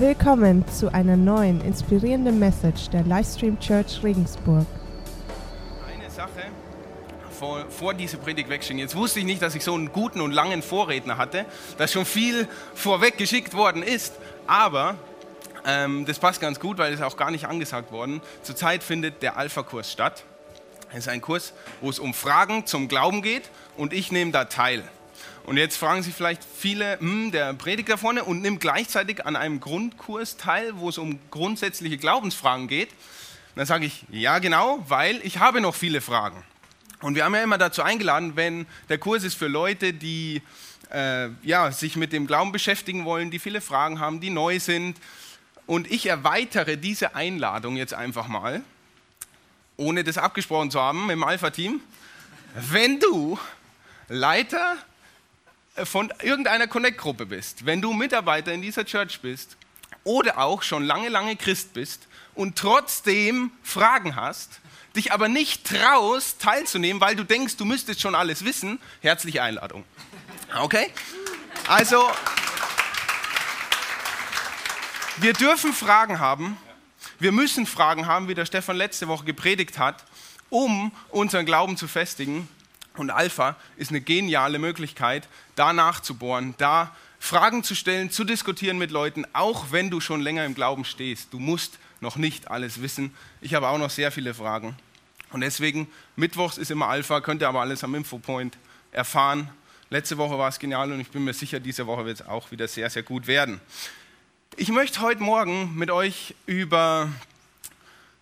Willkommen zu einer neuen inspirierenden Message der Livestream Church Regensburg. Eine Sache vor, vor diese Predigt wegschicken. Jetzt wusste ich nicht, dass ich so einen guten und langen Vorredner hatte, dass schon viel vorweg geschickt worden ist, aber ähm, das passt ganz gut, weil es auch gar nicht angesagt worden. Zurzeit findet der Alpha-Kurs statt. Es ist ein Kurs, wo es um Fragen zum Glauben geht und ich nehme da teil. Und jetzt fragen sich vielleicht viele, hm, der predigt da vorne und nimmt gleichzeitig an einem Grundkurs teil, wo es um grundsätzliche Glaubensfragen geht. Und dann sage ich, ja genau, weil ich habe noch viele Fragen. Und wir haben ja immer dazu eingeladen, wenn der Kurs ist für Leute, die äh, ja, sich mit dem Glauben beschäftigen wollen, die viele Fragen haben, die neu sind. Und ich erweitere diese Einladung jetzt einfach mal, ohne das abgesprochen zu haben im Alpha-Team. Wenn du Leiter von irgendeiner Connect-Gruppe bist, wenn du Mitarbeiter in dieser Church bist oder auch schon lange, lange Christ bist und trotzdem Fragen hast, dich aber nicht traust, teilzunehmen, weil du denkst, du müsstest schon alles wissen, herzliche Einladung. Okay? Also, wir dürfen Fragen haben, wir müssen Fragen haben, wie der Stefan letzte Woche gepredigt hat, um unseren Glauben zu festigen. Und Alpha ist eine geniale Möglichkeit, da nachzubohren, da Fragen zu stellen, zu diskutieren mit Leuten, auch wenn du schon länger im Glauben stehst. Du musst noch nicht alles wissen. Ich habe auch noch sehr viele Fragen. Und deswegen, Mittwochs ist immer Alpha, könnt ihr aber alles am Infopoint erfahren. Letzte Woche war es genial und ich bin mir sicher, diese Woche wird es auch wieder sehr, sehr gut werden. Ich möchte heute Morgen mit euch über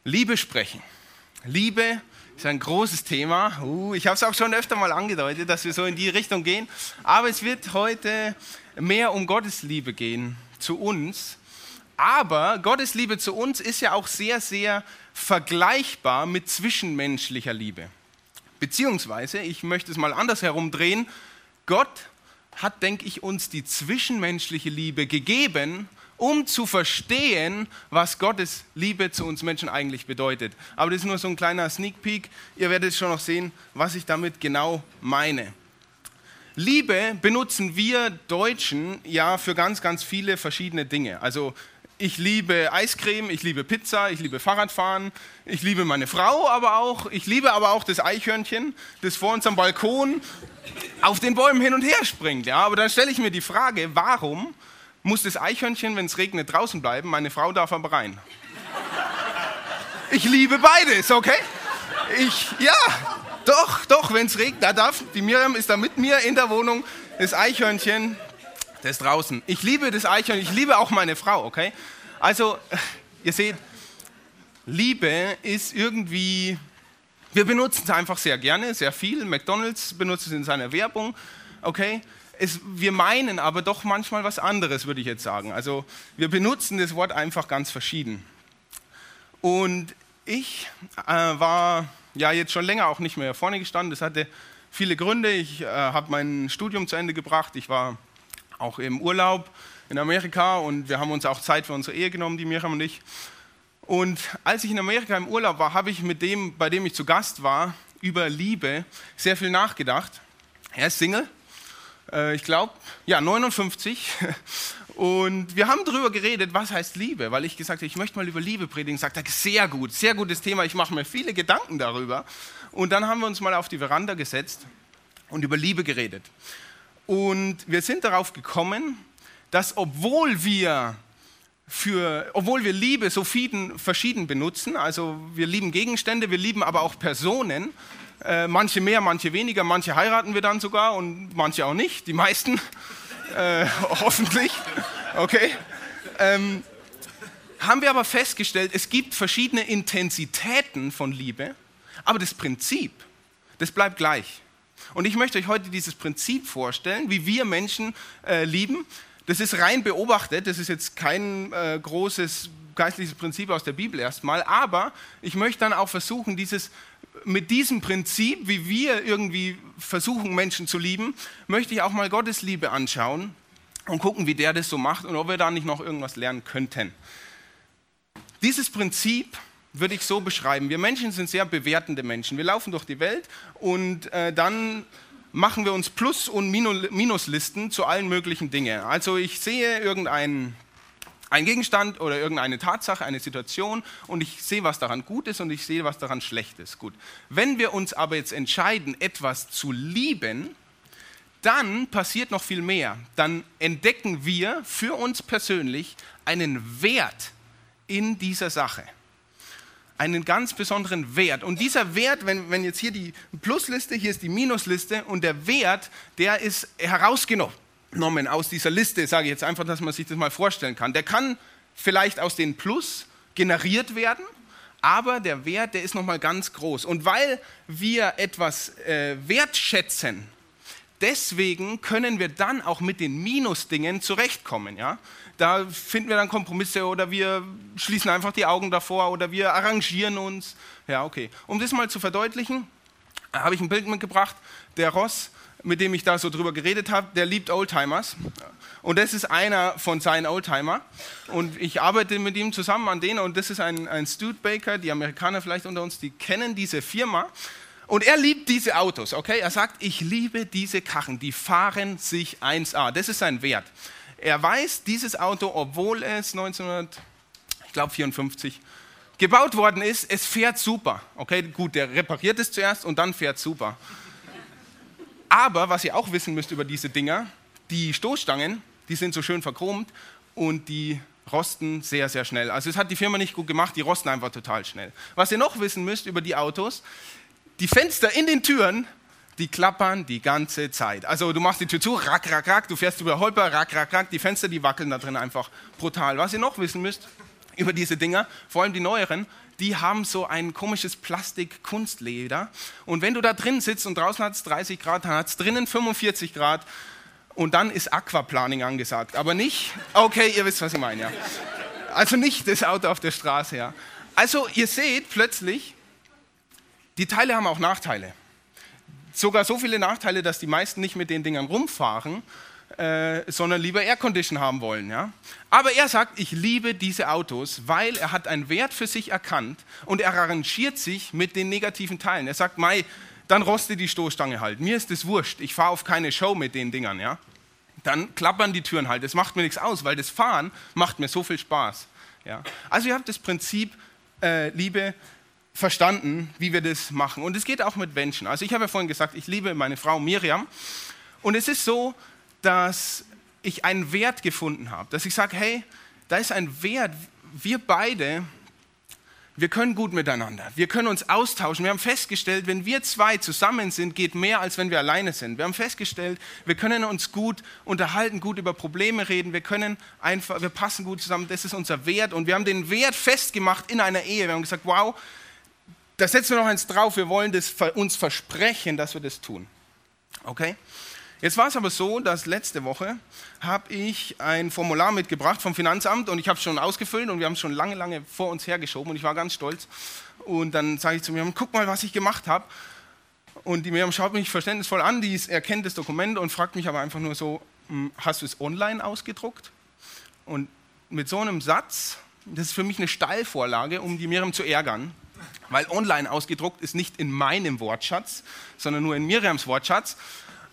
Liebe sprechen. Liebe ist ein großes Thema. Uh, ich habe es auch schon öfter mal angedeutet, dass wir so in die Richtung gehen. Aber es wird heute mehr um Gottes Liebe gehen zu uns. Aber Gottes Liebe zu uns ist ja auch sehr, sehr vergleichbar mit zwischenmenschlicher Liebe. Beziehungsweise, ich möchte es mal anders herumdrehen, Gott hat, denke ich, uns die zwischenmenschliche Liebe gegeben, um zu verstehen, was Gottes Liebe zu uns Menschen eigentlich bedeutet. Aber das ist nur so ein kleiner Sneak Peek. Ihr werdet schon noch sehen, was ich damit genau meine. Liebe benutzen wir Deutschen ja für ganz, ganz viele verschiedene Dinge. Also ich liebe Eiscreme, ich liebe Pizza, ich liebe Fahrradfahren, ich liebe meine Frau aber auch, ich liebe aber auch das Eichhörnchen, das vor uns am Balkon auf den Bäumen hin und her springt. Ja, aber dann stelle ich mir die Frage, warum muss das Eichhörnchen, wenn es regnet, draußen bleiben, meine Frau darf aber rein. Ich liebe beides, okay? Ich, ja, doch, doch, wenn es regnet, da darf, die Miriam ist da mit mir in der Wohnung, das Eichhörnchen, das ist draußen. Ich liebe das Eichhörnchen, ich liebe auch meine Frau, okay? Also, ihr seht, Liebe ist irgendwie, wir benutzen es einfach sehr gerne, sehr viel. McDonald's benutzt es in seiner Werbung, okay? Es, wir meinen aber doch manchmal was anderes, würde ich jetzt sagen. Also wir benutzen das Wort einfach ganz verschieden. Und ich äh, war ja jetzt schon länger auch nicht mehr vorne gestanden. Das hatte viele Gründe. Ich äh, habe mein Studium zu Ende gebracht. Ich war auch im Urlaub in Amerika und wir haben uns auch Zeit für unsere Ehe genommen, die Miriam und ich. Und als ich in Amerika im Urlaub war, habe ich mit dem, bei dem ich zu Gast war, über Liebe sehr viel nachgedacht. Er ist Single ich glaube, ja, 59. Und wir haben darüber geredet, was heißt Liebe, weil ich gesagt habe, ich möchte mal über Liebe predigen. Sagt er, sehr gut, sehr gutes Thema, ich mache mir viele Gedanken darüber. Und dann haben wir uns mal auf die Veranda gesetzt und über Liebe geredet. Und wir sind darauf gekommen, dass obwohl wir für, obwohl wir Liebe so verschieden benutzen, also wir lieben Gegenstände, wir lieben aber auch Personen, äh, manche mehr, manche weniger, manche heiraten wir dann sogar und manche auch nicht, die meisten äh, hoffentlich. Okay. Ähm, haben wir aber festgestellt, es gibt verschiedene Intensitäten von Liebe, aber das Prinzip, das bleibt gleich. Und ich möchte euch heute dieses Prinzip vorstellen, wie wir Menschen äh, lieben. Das ist rein beobachtet, das ist jetzt kein äh, großes geistliches Prinzip aus der Bibel erstmal, aber ich möchte dann auch versuchen, dieses mit diesem Prinzip, wie wir irgendwie versuchen, Menschen zu lieben, möchte ich auch mal Gottes Liebe anschauen und gucken, wie der das so macht und ob wir da nicht noch irgendwas lernen könnten. Dieses Prinzip würde ich so beschreiben. Wir Menschen sind sehr bewertende Menschen. Wir laufen durch die Welt und äh, dann machen wir uns Plus- und Minuslisten zu allen möglichen Dingen. Also ich sehe irgendeinen Ein Gegenstand oder irgendeine Tatsache, eine Situation und ich sehe, was daran gut ist und ich sehe, was daran schlecht ist. Gut. Wenn wir uns aber jetzt entscheiden, etwas zu lieben, dann passiert noch viel mehr. Dann entdecken wir für uns persönlich einen Wert in dieser Sache. Einen ganz besonderen Wert. Und dieser Wert, wenn, wenn jetzt hier die Plusliste, hier ist die Minusliste und der Wert, der ist herausgenommen genommen aus dieser Liste, sage ich jetzt einfach, dass man sich das mal vorstellen kann. Der kann vielleicht aus den Plus generiert werden, aber der Wert, der ist nochmal ganz groß. Und weil wir etwas äh, wertschätzen, deswegen können wir dann auch mit den Minusdingen zurechtkommen. Ja? Da finden wir dann Kompromisse oder wir schließen einfach die Augen davor oder wir arrangieren uns. Ja, okay. Um das mal zu verdeutlichen, habe ich ein Bild mitgebracht. Der Ross mit dem ich da so drüber geredet habe, der liebt Oldtimers. Und das ist einer von seinen Oldtimer. Und ich arbeite mit ihm zusammen an denen. Und das ist ein, ein Studebaker, die Amerikaner vielleicht unter uns, die kennen diese Firma. Und er liebt diese Autos, okay? Er sagt, ich liebe diese Karren, die fahren sich 1A. Das ist sein Wert. Er weiß, dieses Auto, obwohl es 1954 gebaut worden ist, es fährt super. Okay, gut, der repariert es zuerst und dann fährt super. Aber was ihr auch wissen müsst über diese Dinger, die Stoßstangen, die sind so schön verchromt und die rosten sehr, sehr schnell. Also es hat die Firma nicht gut gemacht, die rosten einfach total schnell. Was ihr noch wissen müsst über die Autos, die Fenster in den Türen, die klappern die ganze Zeit. Also du machst die Tür zu, rack, rack, rack, du fährst über Holper, rack, rack, rack, die Fenster, die wackeln da drin einfach brutal. Was ihr noch wissen müsst über diese Dinger, vor allem die neueren, die haben so ein komisches Plastik-Kunstleder. Und wenn du da drin sitzt und draußen hat es 30 Grad, dann hat es drinnen 45 Grad und dann ist Aquaplaning angesagt. Aber nicht, okay, ihr wisst, was ich meine, ja. Also nicht das Auto auf der Straße, ja. Also ihr seht plötzlich, die Teile haben auch Nachteile. Sogar so viele Nachteile, dass die meisten nicht mit den Dingern rumfahren, äh, sondern lieber Aircondition haben wollen. Ja? Aber er sagt, ich liebe diese Autos, weil er hat einen Wert für sich erkannt und er arrangiert sich mit den negativen Teilen. Er sagt, Mai, dann roste die Stoßstange halt. Mir ist es wurscht. Ich fahre auf keine Show mit den Dingern. Ja? Dann klappern die Türen halt. Das macht mir nichts aus, weil das Fahren macht mir so viel Spaß. Ja? Also ihr habt das Prinzip äh, Liebe verstanden, wie wir das machen. Und es geht auch mit Menschen. Also ich habe ja vorhin gesagt, ich liebe meine Frau Miriam. Und es ist so, dass ich einen Wert gefunden habe, dass ich sage, hey, da ist ein Wert, wir beide, wir können gut miteinander, wir können uns austauschen. Wir haben festgestellt, wenn wir zwei zusammen sind, geht mehr, als wenn wir alleine sind. Wir haben festgestellt, wir können uns gut unterhalten, gut über Probleme reden, wir können einfach, wir passen gut zusammen, das ist unser Wert. Und wir haben den Wert festgemacht in einer Ehe. Wir haben gesagt, wow, da setzen wir noch eins drauf, wir wollen das uns versprechen, dass wir das tun. Okay? Jetzt war es aber so, dass letzte Woche habe ich ein Formular mitgebracht vom Finanzamt und ich habe es schon ausgefüllt und wir haben es schon lange, lange vor uns hergeschoben und ich war ganz stolz. Und dann sage ich zu mir, guck mal, was ich gemacht habe. Und die Miriam schaut mich verständnisvoll an, die erkennt das Dokument und fragt mich aber einfach nur so, hm, hast du es online ausgedruckt? Und mit so einem Satz, das ist für mich eine Steilvorlage, um die Miriam zu ärgern, weil online ausgedruckt ist nicht in meinem Wortschatz, sondern nur in Miriams Wortschatz.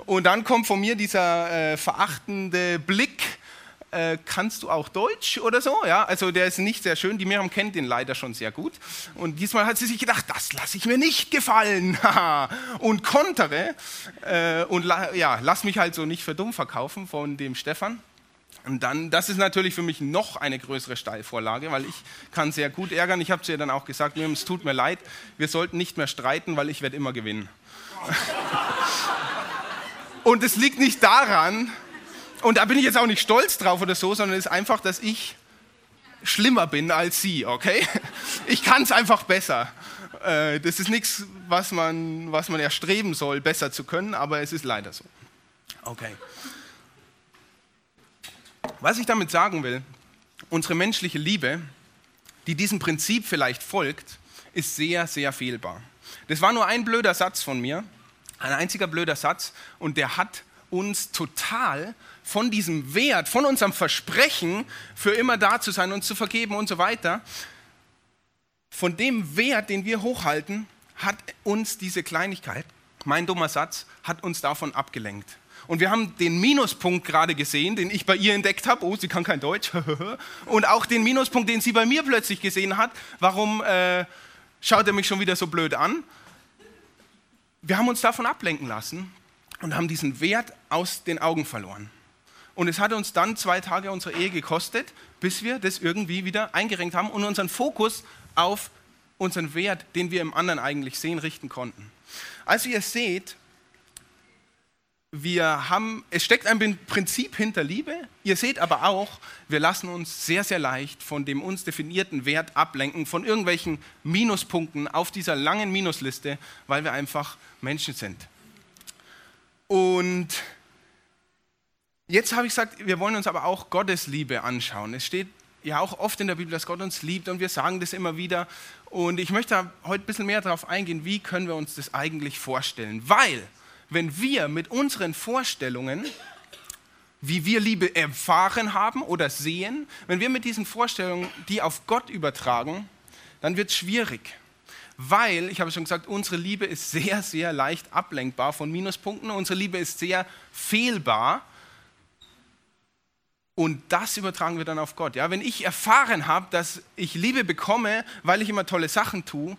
Und dann kommt von mir dieser äh, verachtende Blick, äh, kannst du auch Deutsch oder so? Ja, also der ist nicht sehr schön. Die Miriam kennt den leider schon sehr gut. Und diesmal hat sie sich gedacht, das lasse ich mir nicht gefallen. und kontere äh, und ja, lass mich halt so nicht für dumm verkaufen von dem Stefan. Und dann, das ist natürlich für mich noch eine größere Steilvorlage, weil ich kann sehr gut ärgern. Ich habe zu ihr dann auch gesagt, Miriam, es tut mir leid, wir sollten nicht mehr streiten, weil ich werde immer gewinnen. Und es liegt nicht daran, und da bin ich jetzt auch nicht stolz drauf oder so, sondern es ist einfach, dass ich schlimmer bin als sie, okay? Ich kann es einfach besser. Äh, das ist nichts, was man, was man erstreben soll, besser zu können, aber es ist leider so. Okay. Was ich damit sagen will, unsere menschliche Liebe, die diesem Prinzip vielleicht folgt, ist sehr, sehr fehlbar. Das war nur ein blöder Satz von mir, ein einziger blöder Satz und der hat uns total von diesem Wert, von unserem Versprechen, für immer da zu sein, uns zu vergeben und so weiter, von dem Wert, den wir hochhalten, hat uns diese Kleinigkeit, mein dummer Satz, hat uns davon abgelenkt. Und wir haben den Minuspunkt gerade gesehen, den ich bei ihr entdeckt habe. Oh, sie kann kein Deutsch. und auch den Minuspunkt, den sie bei mir plötzlich gesehen hat. Warum äh, schaut er mich schon wieder so blöd an? Wir haben uns davon ablenken lassen und haben diesen Wert aus den Augen verloren. Und es hat uns dann zwei Tage unsere Ehe gekostet, bis wir das irgendwie wieder eingerenkt haben und unseren Fokus auf unseren Wert, den wir im anderen eigentlich sehen, richten konnten. Also ihr seht, wir haben, es steckt ein Prinzip hinter Liebe. Ihr seht aber auch, wir lassen uns sehr, sehr leicht von dem uns definierten Wert ablenken, von irgendwelchen Minuspunkten auf dieser langen Minusliste, weil wir einfach Menschen sind. Und jetzt habe ich gesagt, wir wollen uns aber auch Gottes Liebe anschauen. Es steht ja auch oft in der Bibel, dass Gott uns liebt und wir sagen das immer wieder. Und ich möchte heute ein bisschen mehr darauf eingehen, wie können wir uns das eigentlich vorstellen. Weil wenn wir mit unseren Vorstellungen, wie wir Liebe erfahren haben oder sehen, wenn wir mit diesen Vorstellungen die auf Gott übertragen, dann wird es schwierig. Weil, ich habe schon gesagt, unsere Liebe ist sehr, sehr leicht ablenkbar von Minuspunkten. Unsere Liebe ist sehr fehlbar. Und das übertragen wir dann auf Gott. Ja, wenn ich erfahren habe, dass ich Liebe bekomme, weil ich immer tolle Sachen tue,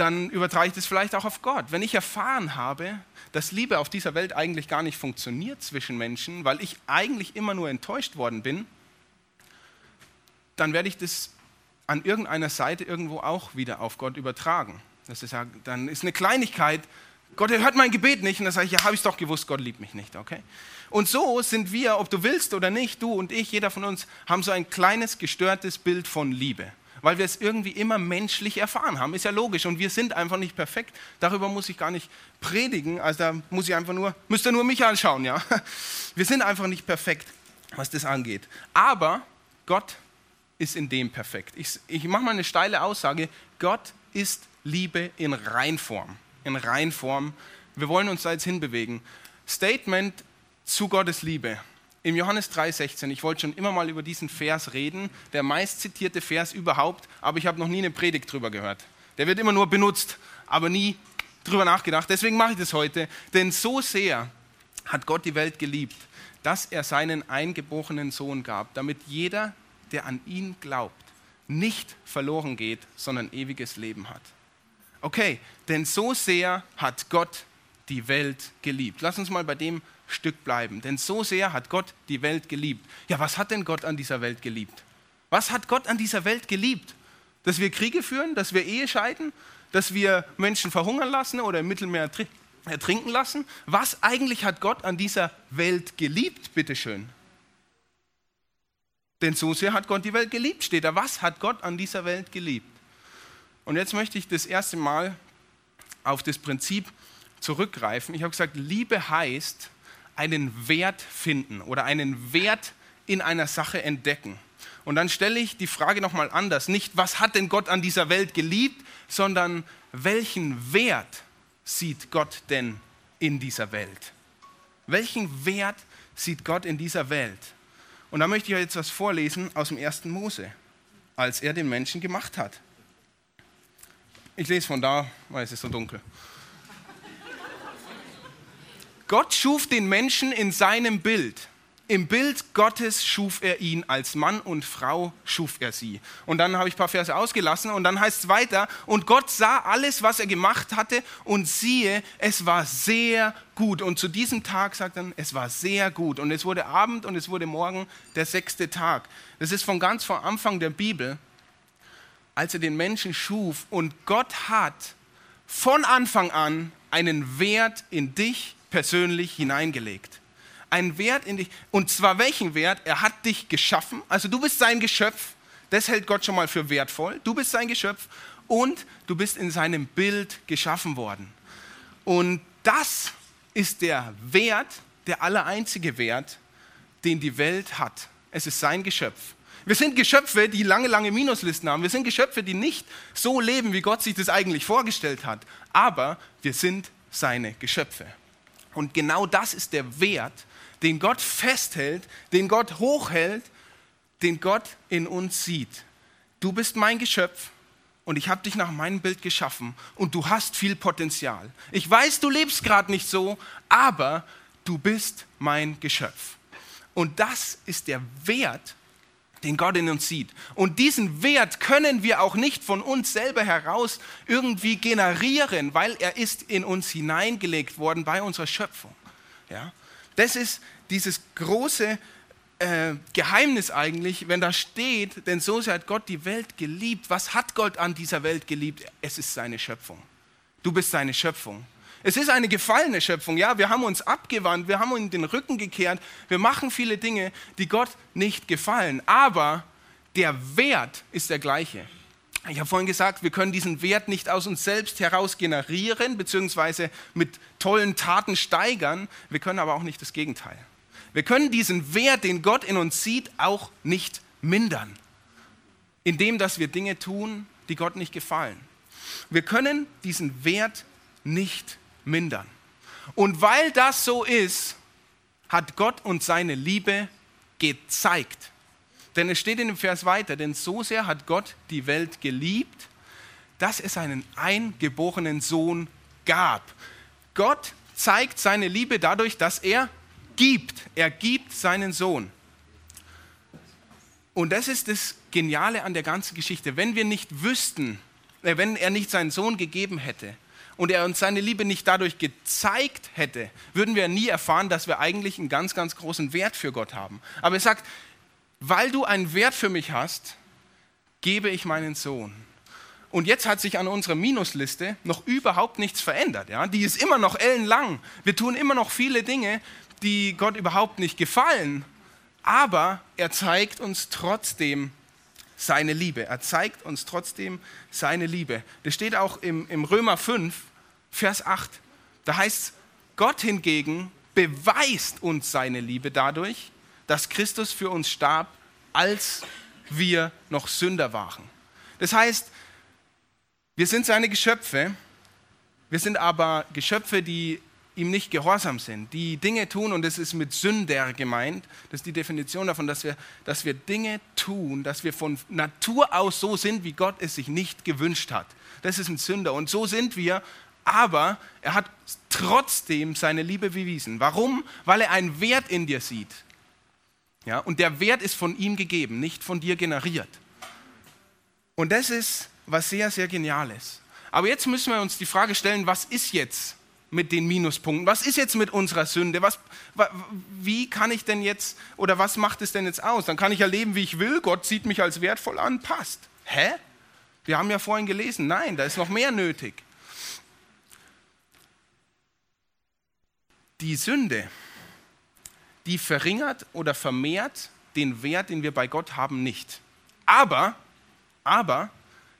dann übertrage ich das vielleicht auch auf Gott. Wenn ich erfahren habe, dass Liebe auf dieser Welt eigentlich gar nicht funktioniert zwischen Menschen, weil ich eigentlich immer nur enttäuscht worden bin, dann werde ich das an irgendeiner Seite irgendwo auch wieder auf Gott übertragen. Das ist ja, dann ist eine Kleinigkeit, Gott hört mein Gebet nicht und dann sage ich, ja, habe ich es doch gewusst, Gott liebt mich nicht, okay? Und so sind wir, ob du willst oder nicht, du und ich, jeder von uns, haben so ein kleines gestörtes Bild von Liebe weil wir es irgendwie immer menschlich erfahren haben. Ist ja logisch und wir sind einfach nicht perfekt. Darüber muss ich gar nicht predigen, also da muss ich einfach nur, müsst ihr nur mich anschauen, ja. Wir sind einfach nicht perfekt, was das angeht. Aber Gott ist in dem perfekt. Ich, ich mache mal eine steile Aussage, Gott ist Liebe in Reinform. In Reinform. Wir wollen uns da jetzt hinbewegen. Statement zu Gottes Liebe im Johannes 3,16, ich wollte schon immer mal über diesen Vers reden, der meistzitierte Vers überhaupt, aber ich habe noch nie eine Predigt drüber gehört. Der wird immer nur benutzt, aber nie drüber nachgedacht. Deswegen mache ich das heute. Denn so sehr hat Gott die Welt geliebt, dass er seinen eingeborenen Sohn gab, damit jeder, der an ihn glaubt, nicht verloren geht, sondern ewiges Leben hat. Okay, denn so sehr hat Gott die Welt geliebt. Lass uns mal bei dem Stück bleiben. Denn so sehr hat Gott die Welt geliebt. Ja, was hat denn Gott an dieser Welt geliebt? Was hat Gott an dieser Welt geliebt? Dass wir Kriege führen, dass wir Ehe scheiden, dass wir Menschen verhungern lassen oder im Mittelmeer ertrinken lassen? Was eigentlich hat Gott an dieser Welt geliebt, bitteschön? Denn so sehr hat Gott die Welt geliebt, steht da. Was hat Gott an dieser Welt geliebt? Und jetzt möchte ich das erste Mal auf das Prinzip zurückgreifen. Ich habe gesagt, Liebe heißt, einen Wert finden oder einen Wert in einer Sache entdecken. Und dann stelle ich die Frage nochmal anders. Nicht, was hat denn Gott an dieser Welt geliebt, sondern welchen Wert sieht Gott denn in dieser Welt? Welchen Wert sieht Gott in dieser Welt? Und da möchte ich euch jetzt was vorlesen aus dem ersten Mose, als er den Menschen gemacht hat. Ich lese von da, weil es ist so dunkel. Gott schuf den Menschen in seinem Bild. Im Bild Gottes schuf er ihn, als Mann und Frau schuf er sie. Und dann habe ich ein paar Verse ausgelassen und dann heißt es weiter, und Gott sah alles, was er gemacht hatte und siehe, es war sehr gut. Und zu diesem Tag sagt er, es war sehr gut. Und es wurde Abend und es wurde Morgen der sechste Tag. Das ist von ganz vor Anfang der Bibel, als er den Menschen schuf. Und Gott hat von Anfang an einen Wert in dich persönlich hineingelegt. Ein Wert in dich. Und zwar welchen Wert? Er hat dich geschaffen. Also du bist sein Geschöpf. Das hält Gott schon mal für wertvoll. Du bist sein Geschöpf und du bist in seinem Bild geschaffen worden. Und das ist der Wert, der allereinzige Wert, den die Welt hat. Es ist sein Geschöpf. Wir sind Geschöpfe, die lange, lange Minuslisten haben. Wir sind Geschöpfe, die nicht so leben, wie Gott sich das eigentlich vorgestellt hat. Aber wir sind seine Geschöpfe. Und genau das ist der Wert, den Gott festhält, den Gott hochhält, den Gott in uns sieht. Du bist mein Geschöpf und ich habe dich nach meinem Bild geschaffen und du hast viel Potenzial. Ich weiß, du lebst gerade nicht so, aber du bist mein Geschöpf. Und das ist der Wert, den Gott in uns sieht. Und diesen Wert können wir auch nicht von uns selber heraus irgendwie generieren, weil er ist in uns hineingelegt worden bei unserer Schöpfung. Ja? Das ist dieses große äh, Geheimnis eigentlich, wenn da steht, denn so sehr hat Gott die Welt geliebt. Was hat Gott an dieser Welt geliebt? Es ist seine Schöpfung. Du bist seine Schöpfung. Es ist eine gefallene Schöpfung, ja. Wir haben uns abgewandt, wir haben uns den Rücken gekehrt, wir machen viele Dinge, die Gott nicht gefallen. Aber der Wert ist der gleiche. Ich habe vorhin gesagt, wir können diesen Wert nicht aus uns selbst heraus generieren, beziehungsweise mit tollen Taten steigern. Wir können aber auch nicht das Gegenteil. Wir können diesen Wert, den Gott in uns sieht, auch nicht mindern, indem dass wir Dinge tun, die Gott nicht gefallen. Wir können diesen Wert nicht mindern. Und weil das so ist, hat Gott uns seine Liebe gezeigt. Denn es steht in dem Vers weiter, denn so sehr hat Gott die Welt geliebt, dass es einen eingeborenen Sohn gab. Gott zeigt seine Liebe dadurch, dass er gibt. Er gibt seinen Sohn. Und das ist das Geniale an der ganzen Geschichte. Wenn wir nicht wüssten, äh, wenn er nicht seinen Sohn gegeben hätte, und er uns seine Liebe nicht dadurch gezeigt hätte, würden wir nie erfahren, dass wir eigentlich einen ganz, ganz großen Wert für Gott haben. Aber er sagt, weil du einen Wert für mich hast, gebe ich meinen Sohn. Und jetzt hat sich an unserer Minusliste noch überhaupt nichts verändert. Ja? Die ist immer noch ellenlang. Wir tun immer noch viele Dinge, die Gott überhaupt nicht gefallen. Aber er zeigt uns trotzdem seine Liebe. Er zeigt uns trotzdem seine Liebe. Das steht auch im, im Römer 5, Vers 8. Da heißt Gott hingegen beweist uns seine Liebe dadurch, dass Christus für uns starb, als wir noch Sünder waren. Das heißt, wir sind seine Geschöpfe, wir sind aber Geschöpfe, die ihm nicht gehorsam sind, die Dinge tun, und das ist mit Sünder gemeint, das ist die Definition davon, dass wir, dass wir Dinge tun, dass wir von Natur aus so sind, wie Gott es sich nicht gewünscht hat. Das ist ein Sünder. Und so sind wir, aber er hat trotzdem seine Liebe bewiesen. Warum? Weil er einen Wert in dir sieht. Ja, und der Wert ist von ihm gegeben, nicht von dir generiert. Und das ist was sehr, sehr Geniales. Aber jetzt müssen wir uns die Frage stellen, was ist jetzt mit den Minuspunkten? Was ist jetzt mit unserer Sünde? Was, wie kann ich denn jetzt, oder was macht es denn jetzt aus? Dann kann ich ja leben, wie ich will. Gott sieht mich als wertvoll an, passt. Hä? Wir haben ja vorhin gelesen, nein, da ist noch mehr nötig. Die Sünde, die verringert oder vermehrt den Wert, den wir bei Gott haben, nicht. Aber, aber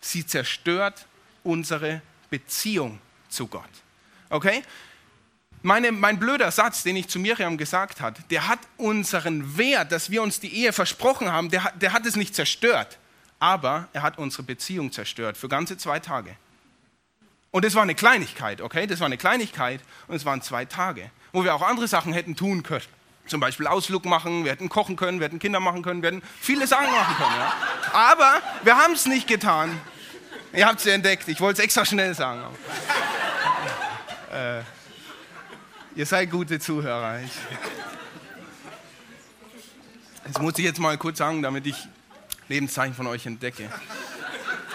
sie zerstört unsere Beziehung zu Gott. Okay? Meine, mein blöder Satz, den ich zu Miriam gesagt habe, der hat unseren Wert, dass wir uns die Ehe versprochen haben, der, der hat es nicht zerstört. Aber er hat unsere Beziehung zerstört für ganze zwei Tage. Und es war eine Kleinigkeit, okay? Das war eine Kleinigkeit und es waren zwei Tage, wo wir auch andere Sachen hätten tun können. Zum Beispiel Ausflug machen, wir hätten kochen können, wir hätten Kinder machen können, wir hätten viele Sachen machen können. Ja? Aber wir haben es nicht getan. Ihr habt es ja entdeckt, ich wollte es extra schnell sagen. Äh, ihr seid gute Zuhörer. Ich, das muss ich jetzt mal kurz sagen, damit ich Lebenszeichen von euch entdecke.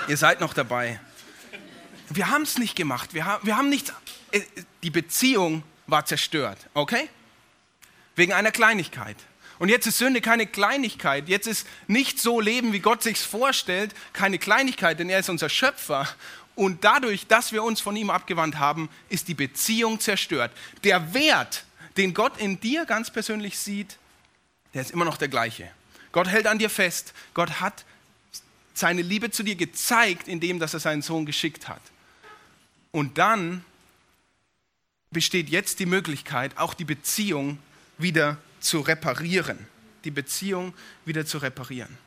Ihr seid noch dabei. Wir haben es nicht gemacht. Wir haben, wir haben nichts. Äh, die Beziehung war zerstört, okay? Wegen einer Kleinigkeit. Und jetzt ist Sünde keine Kleinigkeit. Jetzt ist nicht so Leben, wie Gott sich vorstellt, keine Kleinigkeit, denn er ist unser Schöpfer und dadurch, dass wir uns von ihm abgewandt haben, ist die Beziehung zerstört. Der Wert, den Gott in dir ganz persönlich sieht, der ist immer noch der gleiche. Gott hält an dir fest. Gott hat seine Liebe zu dir gezeigt, indem dass er seinen Sohn geschickt hat. Und dann besteht jetzt die Möglichkeit, auch die Beziehung wieder zu reparieren. Die Beziehung wieder zu reparieren.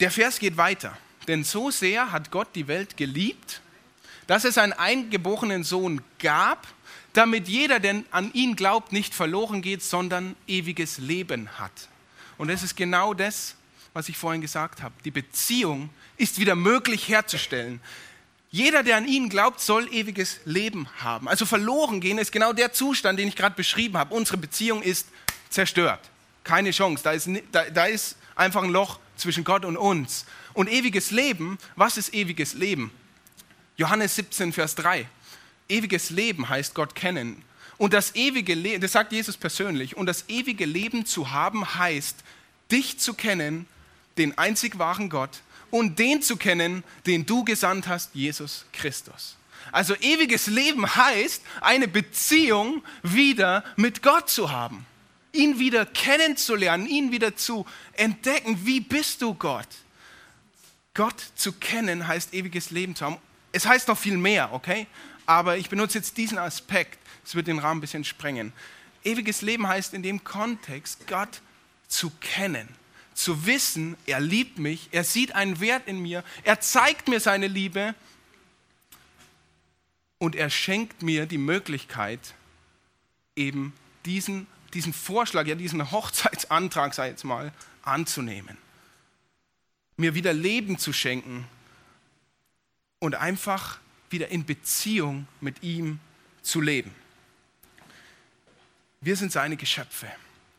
Der Vers geht weiter. Denn so sehr hat Gott die Welt geliebt, dass es einen eingeborenen Sohn gab, damit jeder, der an ihn glaubt, nicht verloren geht, sondern ewiges Leben hat. Und das ist genau das, was ich vorhin gesagt habe. Die Beziehung ist wieder möglich herzustellen. Jeder, der an ihn glaubt, soll ewiges Leben haben. Also verloren gehen ist genau der Zustand, den ich gerade beschrieben habe. Unsere Beziehung ist zerstört. Keine Chance. Da ist, da, da ist einfach ein Loch zwischen Gott und uns. Und ewiges Leben, was ist ewiges Leben? Johannes 17, Vers 3. Ewiges Leben heißt Gott kennen. Und das ewige Leben, das sagt Jesus persönlich, und das ewige Leben zu haben heißt, dich zu kennen, den einzig wahren Gott, und den zu kennen, den du gesandt hast, Jesus Christus. Also ewiges Leben heißt, eine Beziehung wieder mit Gott zu haben, ihn wieder kennenzulernen, ihn wieder zu entdecken. Wie bist du Gott? Gott zu kennen heißt ewiges Leben zu haben. Es heißt noch viel mehr, okay? Aber ich benutze jetzt diesen Aspekt. Es wird den Rahmen ein bisschen sprengen. Ewiges Leben heißt in dem Kontext, Gott zu kennen. Zu wissen, er liebt mich, er sieht einen Wert in mir, er zeigt mir seine Liebe und er schenkt mir die Möglichkeit, eben diesen, diesen Vorschlag, ja diesen Hochzeitsantrag, sei jetzt mal, anzunehmen. Mir wieder Leben zu schenken und einfach wieder in Beziehung mit ihm zu leben. Wir sind seine Geschöpfe.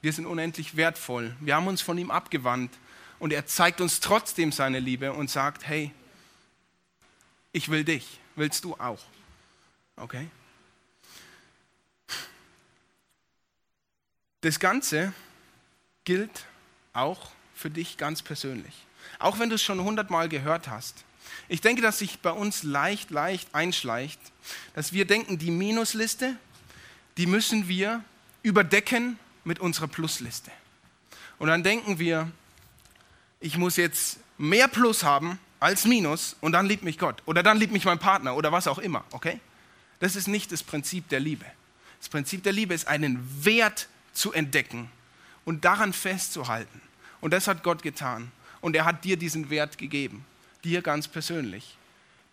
Wir sind unendlich wertvoll. Wir haben uns von ihm abgewandt und er zeigt uns trotzdem seine Liebe und sagt, hey, ich will dich, willst du auch? Okay? Das Ganze gilt auch für dich ganz persönlich. Auch wenn du es schon hundertmal gehört hast. Ich denke, dass sich bei uns leicht, leicht einschleicht, dass wir denken, die Minusliste, die müssen wir überdecken mit unserer Plusliste. Und dann denken wir, ich muss jetzt mehr Plus haben als Minus und dann liebt mich Gott oder dann liebt mich mein Partner oder was auch immer, okay? Das ist nicht das Prinzip der Liebe. Das Prinzip der Liebe ist, einen Wert zu entdecken und daran festzuhalten. Und das hat Gott getan. Und er hat dir diesen Wert gegeben, dir ganz persönlich.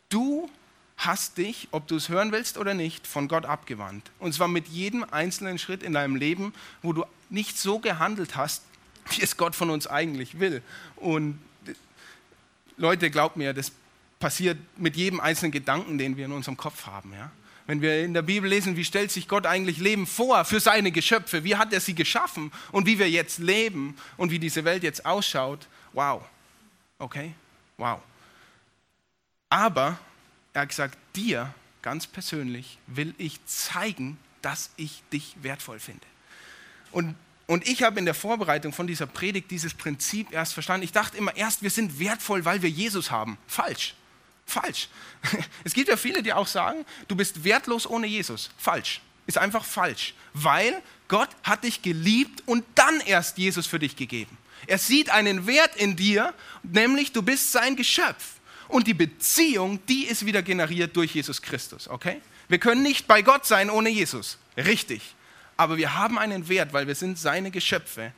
Du hast dich, ob du es hören willst oder nicht, von Gott abgewandt. Und zwar mit jedem einzelnen Schritt in deinem Leben, wo du nicht so gehandelt hast, wie es Gott von uns eigentlich will. Und Leute, glaubt mir, das passiert mit jedem einzelnen Gedanken, den wir in unserem Kopf haben. Ja? Wenn wir in der Bibel lesen, wie stellt sich Gott eigentlich Leben vor für seine Geschöpfe, wie hat er sie geschaffen und wie wir jetzt leben und wie diese Welt jetzt ausschaut, wow, okay, wow. Aber er hat gesagt, dir ganz persönlich will ich zeigen, dass ich dich wertvoll finde. Und, und ich habe in der Vorbereitung von dieser Predigt dieses Prinzip erst verstanden. Ich dachte immer erst, wir sind wertvoll, weil wir Jesus haben. Falsch. Falsch. Es gibt ja viele, die auch sagen, du bist wertlos ohne Jesus. Falsch. Ist einfach falsch. Weil Gott hat dich geliebt und dann erst Jesus für dich gegeben. Er sieht einen Wert in dir, nämlich du bist sein Geschöpf. Und die Beziehung, die ist wieder generiert durch Jesus Christus, okay? Wir können nicht bei Gott sein ohne Jesus. Richtig. Aber wir haben einen Wert, weil wir sind seine Geschöpfe.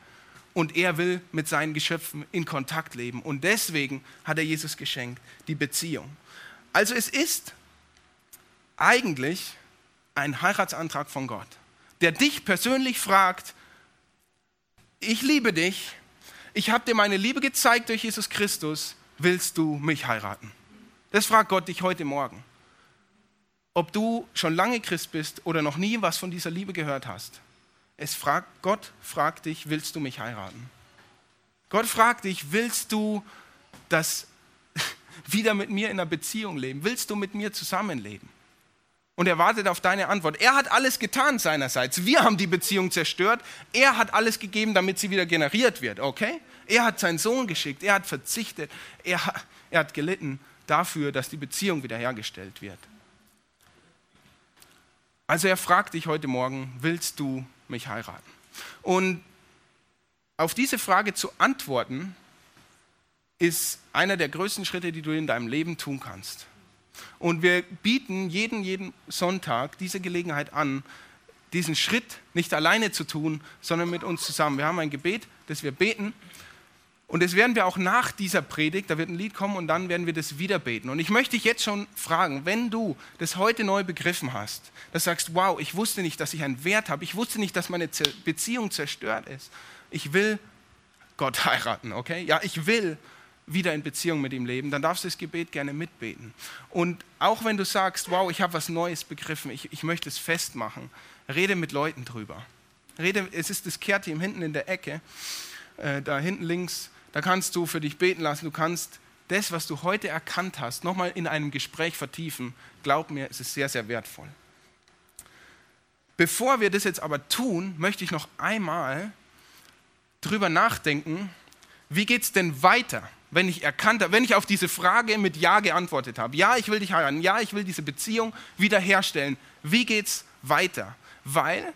Und er will mit seinen Geschöpfen in Kontakt leben. Und deswegen hat er Jesus geschenkt, die Beziehung. Also es ist eigentlich ein Heiratsantrag von Gott, der dich persönlich fragt, ich liebe dich, ich habe dir meine Liebe gezeigt durch Jesus Christus, willst du mich heiraten? Das fragt Gott dich heute Morgen. Ob du schon lange Christ bist oder noch nie was von dieser Liebe gehört hast. Es fragt, Gott fragt dich, willst du mich heiraten? Gott fragt dich, willst du das wieder mit mir in einer Beziehung leben? Willst du mit mir zusammenleben? Und er wartet auf deine Antwort. Er hat alles getan seinerseits. Wir haben die Beziehung zerstört. Er hat alles gegeben, damit sie wieder generiert wird. Okay? Er hat seinen Sohn geschickt. Er hat verzichtet. Er, er hat gelitten dafür, dass die Beziehung wiederhergestellt wird. Also er fragt dich heute Morgen, willst du mich heiraten? Und auf diese Frage zu antworten, ist einer der größten Schritte, die du in deinem Leben tun kannst. Und wir bieten jeden, jeden Sonntag diese Gelegenheit an, diesen Schritt nicht alleine zu tun, sondern mit uns zusammen. Wir haben ein Gebet, das wir beten. Und das werden wir auch nach dieser Predigt, da wird ein Lied kommen und dann werden wir das wieder beten. Und ich möchte dich jetzt schon fragen, wenn du das heute neu begriffen hast, dass du sagst, wow, ich wusste nicht, dass ich einen Wert habe, ich wusste nicht, dass meine Beziehung zerstört ist. Ich will Gott heiraten, okay? Ja, ich will wieder in Beziehung mit ihm leben, dann darfst du das Gebet gerne mitbeten. Und auch wenn du sagst, wow, ich habe was Neues begriffen, ich, ich möchte es festmachen, rede mit Leuten drüber. Rede, es ist das Kehrteam hinten in der Ecke, äh, da hinten links, da kannst du für dich beten lassen, du kannst das, was du heute erkannt hast, nochmal in einem Gespräch vertiefen. Glaub mir, es ist sehr, sehr wertvoll. Bevor wir das jetzt aber tun, möchte ich noch einmal drüber nachdenken, wie geht es denn weiter, wenn ich erkannt habe, wenn ich auf diese Frage mit Ja geantwortet habe. Ja, ich will dich heiraten. Ja, ich will diese Beziehung wiederherstellen. Wie geht es weiter? Weil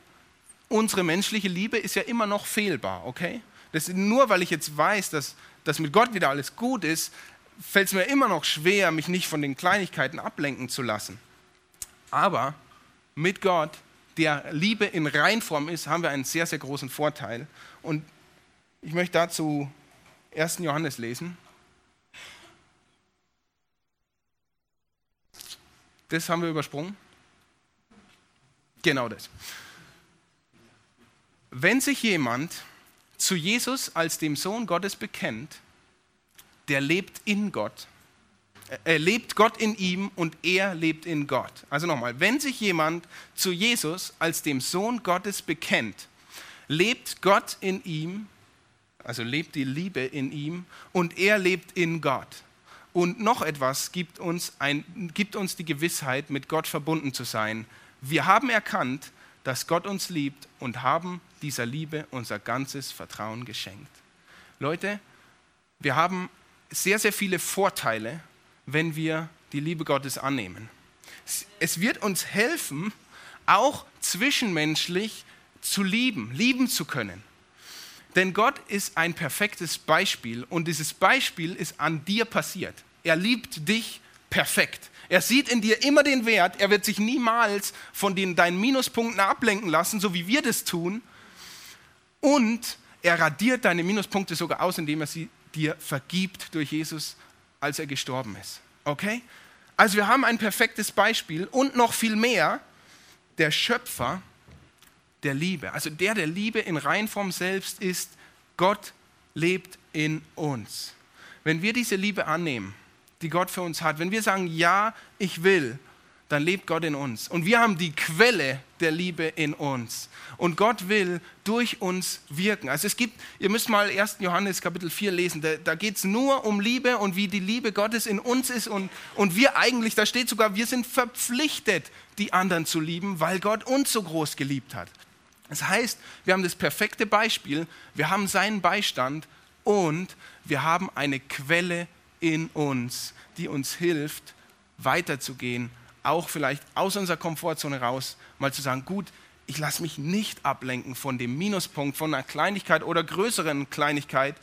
unsere menschliche Liebe ist ja immer noch fehlbar, okay? Das, nur weil ich jetzt weiß, dass, dass mit Gott wieder alles gut ist, fällt es mir immer noch schwer, mich nicht von den Kleinigkeiten ablenken zu lassen. Aber mit Gott, der Liebe in Reinform ist, haben wir einen sehr, sehr großen Vorteil. Und ich möchte dazu 1. Johannes lesen. Das haben wir übersprungen. Genau das. Wenn sich jemand zu Jesus als dem Sohn Gottes bekennt, der lebt in Gott. Er lebt Gott in ihm und er lebt in Gott. Also nochmal, wenn sich jemand zu Jesus als dem Sohn Gottes bekennt, lebt Gott in ihm, also lebt die Liebe in ihm und er lebt in Gott. Und noch etwas gibt uns, ein, gibt uns die Gewissheit, mit Gott verbunden zu sein. Wir haben erkannt, dass Gott uns liebt und haben dieser Liebe unser ganzes Vertrauen geschenkt. Leute, wir haben sehr, sehr viele Vorteile, wenn wir die Liebe Gottes annehmen. Es wird uns helfen, auch zwischenmenschlich zu lieben, lieben zu können. Denn Gott ist ein perfektes Beispiel und dieses Beispiel ist an dir passiert. Er liebt dich perfekt. Er sieht in dir immer den Wert. Er wird sich niemals von den, deinen Minuspunkten ablenken lassen, so wie wir das tun. Und er radiert deine Minuspunkte sogar aus, indem er sie dir vergibt durch Jesus, als er gestorben ist. Okay? Also wir haben ein perfektes Beispiel und noch viel mehr, der Schöpfer der Liebe, also der der Liebe in Reinform selbst ist, Gott lebt in uns. Wenn wir diese Liebe annehmen, die Gott für uns hat, wenn wir sagen, ja, ich will, dann lebt Gott in uns. Und wir haben die Quelle der Liebe in uns. Und Gott will durch uns wirken. Also es gibt, ihr müsst mal 1. Johannes Kapitel 4 lesen, da, da geht es nur um Liebe und wie die Liebe Gottes in uns ist. Und, und wir eigentlich, da steht sogar, wir sind verpflichtet, die anderen zu lieben, weil Gott uns so groß geliebt hat. Das heißt, wir haben das perfekte Beispiel, wir haben seinen Beistand und wir haben eine Quelle in uns, die uns hilft, weiterzugehen auch vielleicht aus unserer Komfortzone raus, mal zu sagen, gut, ich lasse mich nicht ablenken von dem Minuspunkt, von einer Kleinigkeit oder größeren Kleinigkeit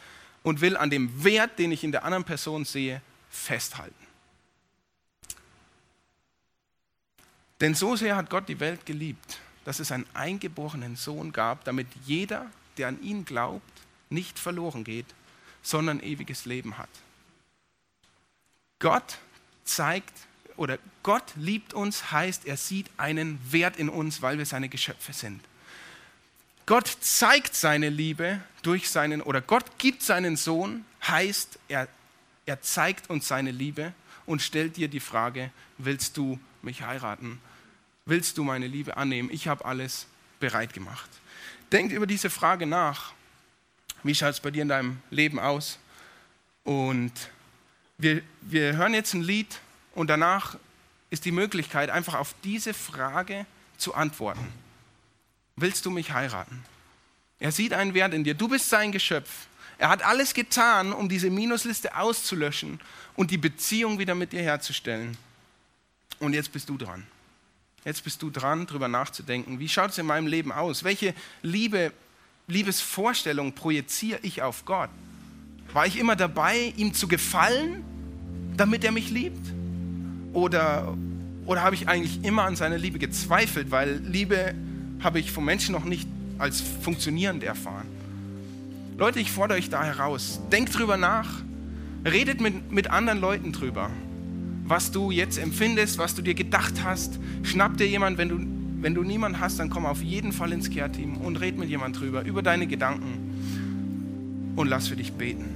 und will an dem Wert, den ich in der anderen Person sehe, festhalten. Denn so sehr hat Gott die Welt geliebt, dass es einen eingeborenen Sohn gab, damit jeder, der an ihn glaubt, nicht verloren geht, sondern ewiges Leben hat. Gott zeigt oder Gott liebt uns heißt, er sieht einen Wert in uns, weil wir seine Geschöpfe sind. Gott zeigt seine Liebe durch seinen, oder Gott gibt seinen Sohn, heißt, er, er zeigt uns seine Liebe und stellt dir die Frage, willst du mich heiraten? Willst du meine Liebe annehmen? Ich habe alles bereit gemacht. Denkt über diese Frage nach. Wie schaut es bei dir in deinem Leben aus? Und wir, wir hören jetzt ein Lied und danach ist die Möglichkeit, einfach auf diese Frage zu antworten. Willst du mich heiraten? Er sieht einen Wert in dir. Du bist sein Geschöpf. Er hat alles getan, um diese Minusliste auszulöschen und die Beziehung wieder mit dir herzustellen. Und jetzt bist du dran. Jetzt bist du dran, darüber nachzudenken. Wie schaut es in meinem Leben aus? Welche Liebe, Liebesvorstellung projiziere ich auf Gott? War ich immer dabei, ihm zu gefallen, damit er mich liebt? Oder, oder habe ich eigentlich immer an seiner Liebe gezweifelt, weil Liebe habe ich vom Menschen noch nicht als funktionierend erfahren. Leute, ich fordere euch da heraus. Denkt drüber nach. Redet mit, mit anderen Leuten drüber. Was du jetzt empfindest, was du dir gedacht hast. Schnapp dir jemand, wenn du, wenn du niemanden hast, dann komm auf jeden Fall ins Care-Team und red mit jemand drüber, über deine Gedanken und lass für dich beten.